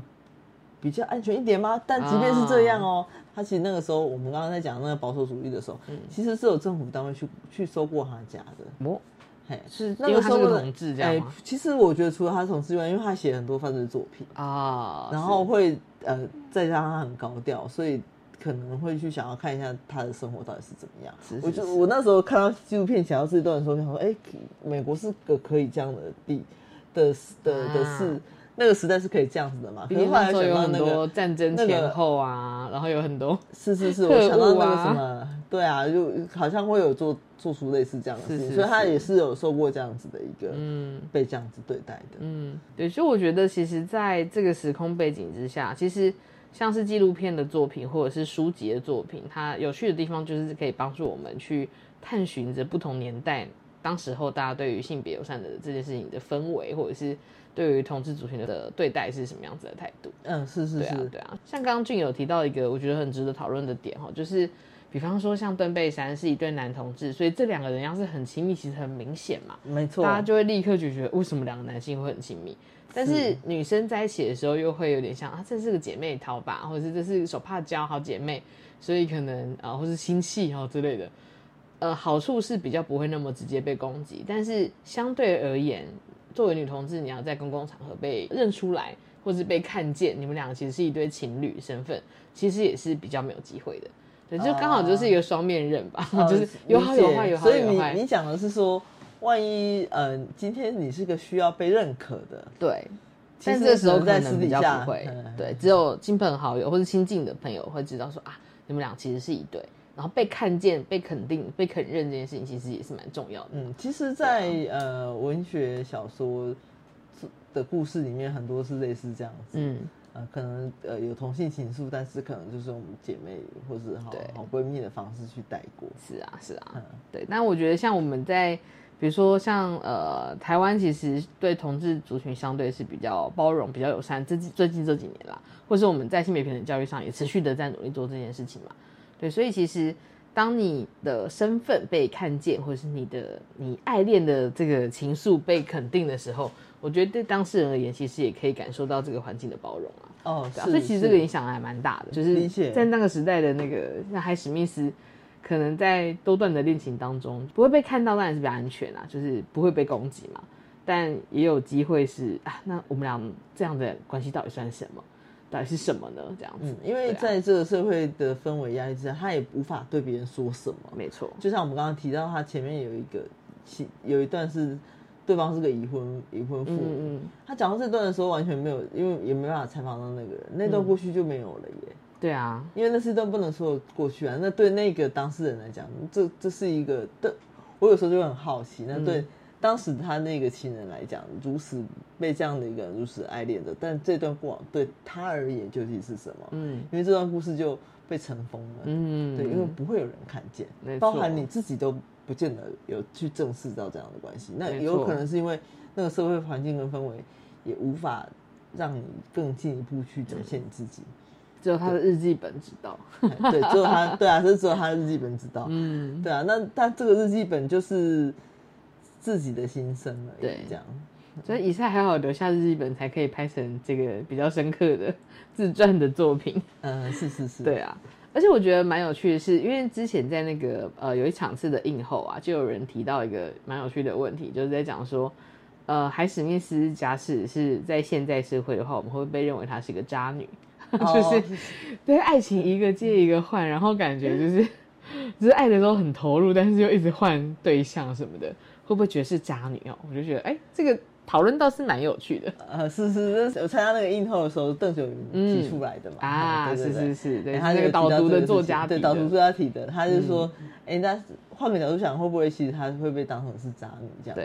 比较安全一点吗？但即便是这样哦，他其实那个时候，我们刚刚在讲那个保守主义的时候，其实是有政府单位去去收过他家的。哦，嘿，是那个时候统治这样吗？其实我觉得除了他统治外，因为他写很多犯罪作品啊，然后会呃再加上他很高调，所以可能会去想要看一下他的生活到底是怎么样。我就我那时候看到纪录片想到这段的时候，想说，哎，美国是个可以这样的地的的的事。那个时代是可以这样子的嘛？比如说有很多战争前后啊，然后有很多是是是，我想到那个什么，对啊，就好像会有做做出类似这样的事情，所以他也是有受过这样子的一个，嗯，被这样子对待的，嗯，对，所以我觉得其实在这个时空背景之下，其实像是纪录片的作品或者是书籍的作品，它有趣的地方就是可以帮助我们去探寻着不同年代当时候大家对于性别友善的这件事情的氛围，或者是。对于同志族群的对待是什么样子的态度？嗯，是是是，对啊。像刚刚俊有提到一个我觉得很值得讨论的点哈，就是比比方说像邓贝山是一对男同志，所以这两个人要是很亲密，其实很明显嘛，没错，大家就会立刻就觉得为什么两个男性会很亲密？但是女生在一起的时候又会有点像啊，这是个姐妹淘吧，或者是这是手帕交好姐妹，所以可能啊，或是亲戚哦之类的。呃，好处是比较不会那么直接被攻击，但是相对而言，作为女同志，你要在公共场合被认出来，或是被看见，你们两个其实是一对情侣身份，其实也是比较没有机会的。对，就刚好就是一个双面刃吧，就是有好有坏，有好有坏所以你讲的是说，万一呃，今天你是个需要被认可的，对，但这时候可能在私底下不会嗯，对，只有亲朋好友或者亲近的朋友会知道说啊，你们俩其实是一对，然后被看见、被肯定、被肯认这件事情，其实也是蛮重要的。嗯，其实在，呃文学小说的故事里面，很多是类似这样子。嗯，呃，可能呃有同性情愫，但是可能就是我们姐妹或是好对好闺蜜的方式去带过。是啊，是啊，嗯对。但我觉得像我们在，比如说像呃台湾，其实对同志族群相对是比较包容、比较友善。这最近这几年啦，或是我们在性别平等教育上也持续的在努力做这件事情嘛。对，所以其实当你的身份被看见，或者是你的你爱恋的这个情愫被肯定的时候，我觉得对当事人而言，其实也可以感受到这个环境的包容啊。哦，对啊是，所以其实这个影响还蛮大的，就是在那个时代的那个像海史密斯，可能在多段的恋情当中不会被看到，当然是比较安全啊，就是不会被攻击嘛。但也有机会是啊，那我们俩这样的关系到底算什么？到底是什么呢？这样子，嗯，因为在这个社会的氛围压力之下，他也无法对别人说什么。没错，就像我们刚刚提到，他前面有一个其有一段是对方是个已婚已婚妇女，嗯嗯，他讲到这段的时候完全没有，因为也没办法采访到那个人，那段过去就没有了耶。对啊，因为那是一段不能说过去啊。那对那个当事人来讲，这这是一个的，我有时候就会很好奇，那对当时他那个情人来讲，如此被这样的一个人如此爱恋的，但这段过往对他而言究竟是什么？嗯因为这段故事就被尘封了，嗯，对，因为不会有人看见包含你自己都不见得有去正视到这样的关系。那有可能是因为那个社会环境跟氛围也无法让你更进一步去展现你自己。只有他的日记本知道，对，只有他，对啊，这只有他的日记本知道。嗯，对啊，那但这个日记本就是自己的心声而已，对这样。所以以赛还好留下日记本，才可以拍成这个比较深刻的自传的作品。嗯，是是是，对啊，而且我觉得蛮有趣的是，因为之前在那个呃有一场次的映后啊，就有人提到一个蛮有趣的问题，就是在讲说，呃，海史密斯假使是在现在社会的话，我们会不会被认为她是一个渣女？就是对爱情一个接一个换，然后感觉就是 就是爱的时候很投入，但是又一直换对象什么的，会不会觉得是渣女哦？我就觉得哎、这个讨论倒是蛮有趣的。呃，是是，那是我参加那个映后的时候，邓九云提出来的嘛。啊，是是是，对，哎他个导读的作家对导读作家提的，他就说，哎，那换个角度想，会不会其实他会被当成是渣女这样子？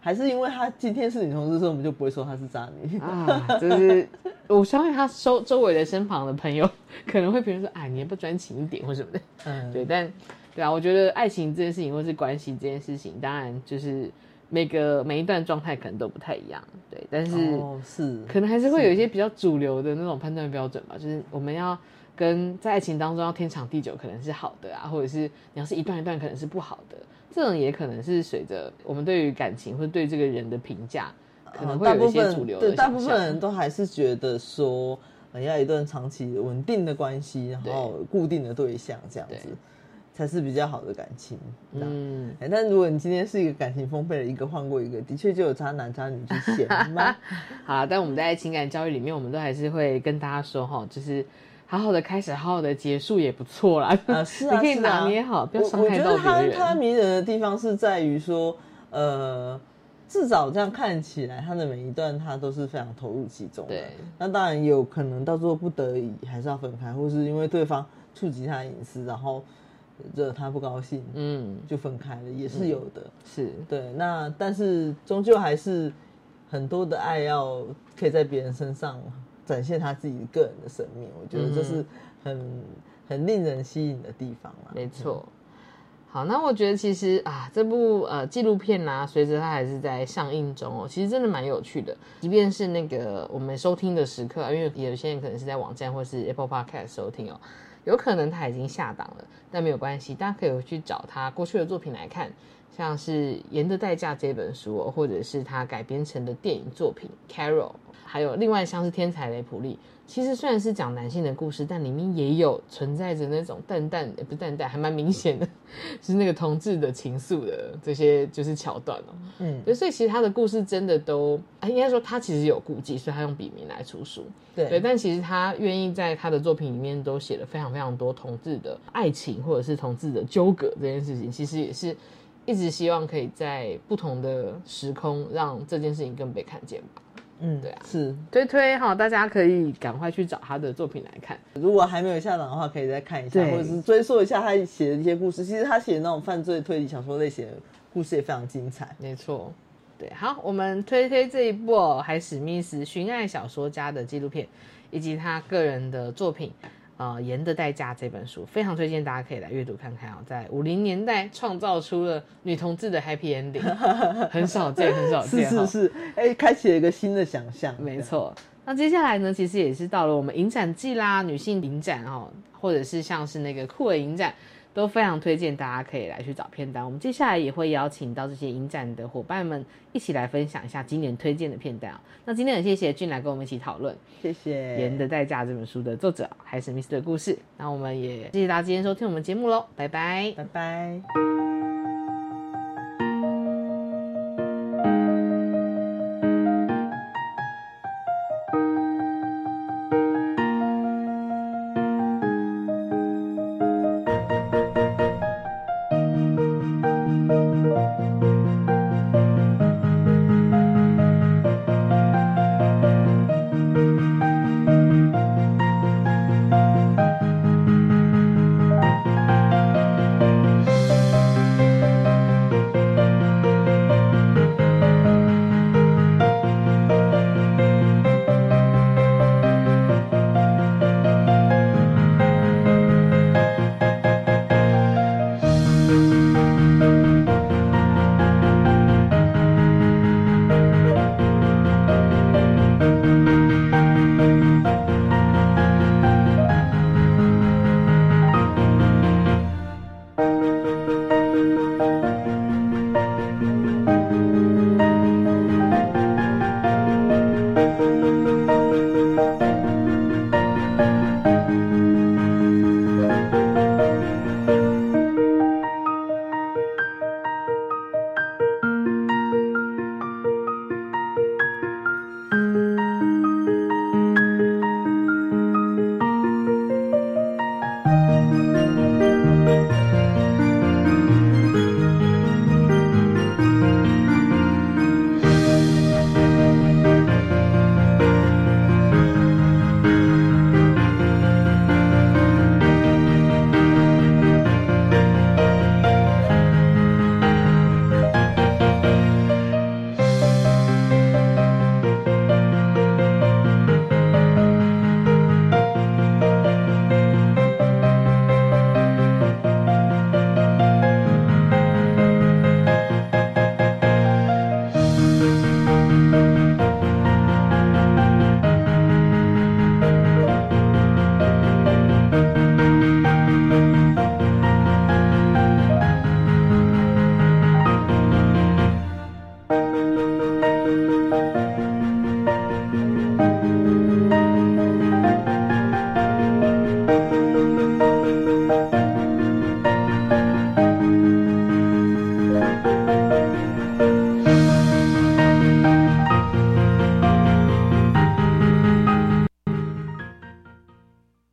还是因为他今天是女同志，所以我们就不会说她是渣女。啊，就是我相信他周周围的身旁的朋友可能会评论说，哎，你也不专情一点或什么的。嗯，对，但对啊，我觉得爱情这件事情或是关系这件事情，当然就是每个每一段状态可能都不太一样，对，但是哦，是，可能还是会有一些比较主流的那种判断标准吧，就是我们要跟在爱情当中要天长地久，可能是好的啊，或者是你要是一段一段，可能是不好的，这种也可能是随着我们对于感情或者对这个人的评价，可能会有一些主流的。大部分人都还是觉得说，呃要一段长期稳定的关系，然后固定的对象这样子。对，才是比较好的感情。嗯，但如果你今天是一个感情丰沛的一个换过一个，的确就有渣男渣女之嫌 吗？好，但我们在情感教育里面，我们都还是会跟大家说哈，就是好好的开始，好好的结束也不错啦。啊，是啊，你可以拿捏好，不要我我觉伤害到别得他他。迷人的地方是在于说，呃，至少这样看起来，他的每一段他都是非常投入其中的。对，那当然有可能到最后不得已还是要分开，或是因为对方触及他的隐私，然后惹他不高兴，嗯，就分开了，也是有的。是，对，那但是终究还是很多的爱要可以在别人身上展现他自己个人的生命，我觉得这是很、很令人吸引的地方啦。没错。好，那我觉得其实啊，这部呃纪录片呢、随着它还是在上映中哦，其实真的蛮有趣的。即便是那个我们收听的时刻啊，因为有些人可能是在网站或是 Apple Podcast 收听哦，有可能他已经下档了，但没有关系，大家可以去找他过去的作品来看，像是《盐的代价》这本书、或者是他改编成的电影作品《Carol》，还有另外像是《天才雷普利》。其实虽然是讲男性的故事，但里面也有存在着那种淡淡，也不是淡淡，还蛮明显的，就是那个同志的情愫的这些就是桥段哦。嗯，对，所以其实他的故事真的都，啊应该说他其实有顾忌，所以他用笔名来出书。对对，但其实他愿意在他的作品里面都写了非常非常多同志的爱情或者是同志的纠葛这件事情，其实也是一直希望可以在不同的时空让这件事情更被看见吧。嗯，对啊是。推推哈，大家可以赶快去找他的作品来看。如果还没有下档的话，可以再看一下，或者是追溯一下他写的一些故事。其实他写的那种犯罪推理小说类型的故事也非常精彩。没错，对，好，我们推推这一部、哦、海史密斯寻爱小说家的纪录片，以及他个人的作品。呃，《盐的代价》这本书非常推荐，大家可以来阅读看看哦。在五零年代创造出了女同志的 happy ending，很少见，很少是见是。是是，哎、开启了一个新的想象。没错。那接下来呢，其实也是到了我们影展季啦，女性影展哦，或者是像是那个酷儿影展，都非常推荐大家可以来去找片单。我们接下来也会邀请到这些影展的伙伴们一起来分享一下今年推荐的片单啊。那今天很谢谢俊来跟我们一起讨论谢谢。《盐的代价》这本书的作者海史密斯的故事。那我们也谢谢大家今天收听我们节目喽，拜拜。拜拜。